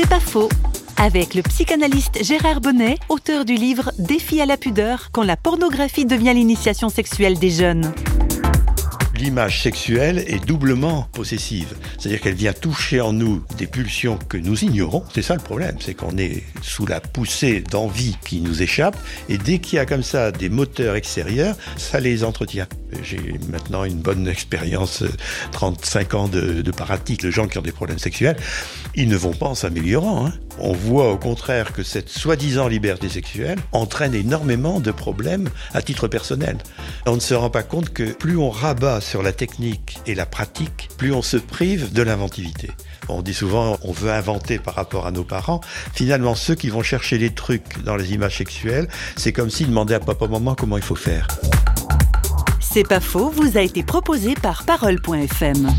C'est pas faux. Avec le psychanalyste Gérard Bonnet, auteur du livre Défi à la pudeur, quand la pornographie devient l'initiation sexuelle des jeunes l'image sexuelle est doublement possessive. C'est-à-dire qu'elle vient toucher en nous des pulsions que nous ignorons. C'est ça le problème, c'est qu'on est sous la poussée d'envie qui nous échappe. Et dès qu'il y a comme ça des moteurs extérieurs, ça les entretient. J'ai maintenant une bonne expérience, 35 ans de, de pratique de gens qui ont des problèmes sexuels. Ils ne vont pas en s'améliorant. Hein. On voit au contraire que cette soi-disant liberté sexuelle entraîne énormément de problèmes à titre personnel. On ne se rend pas compte que plus on rabat sur la technique et la pratique, plus on se prive de l'inventivité. On dit souvent on veut inventer par rapport à nos parents. Finalement, ceux qui vont chercher les trucs dans les images sexuelles, c'est comme s'ils demandaient à papa-maman comment il faut faire. C'est pas faux, vous a été proposé par Parole.fm.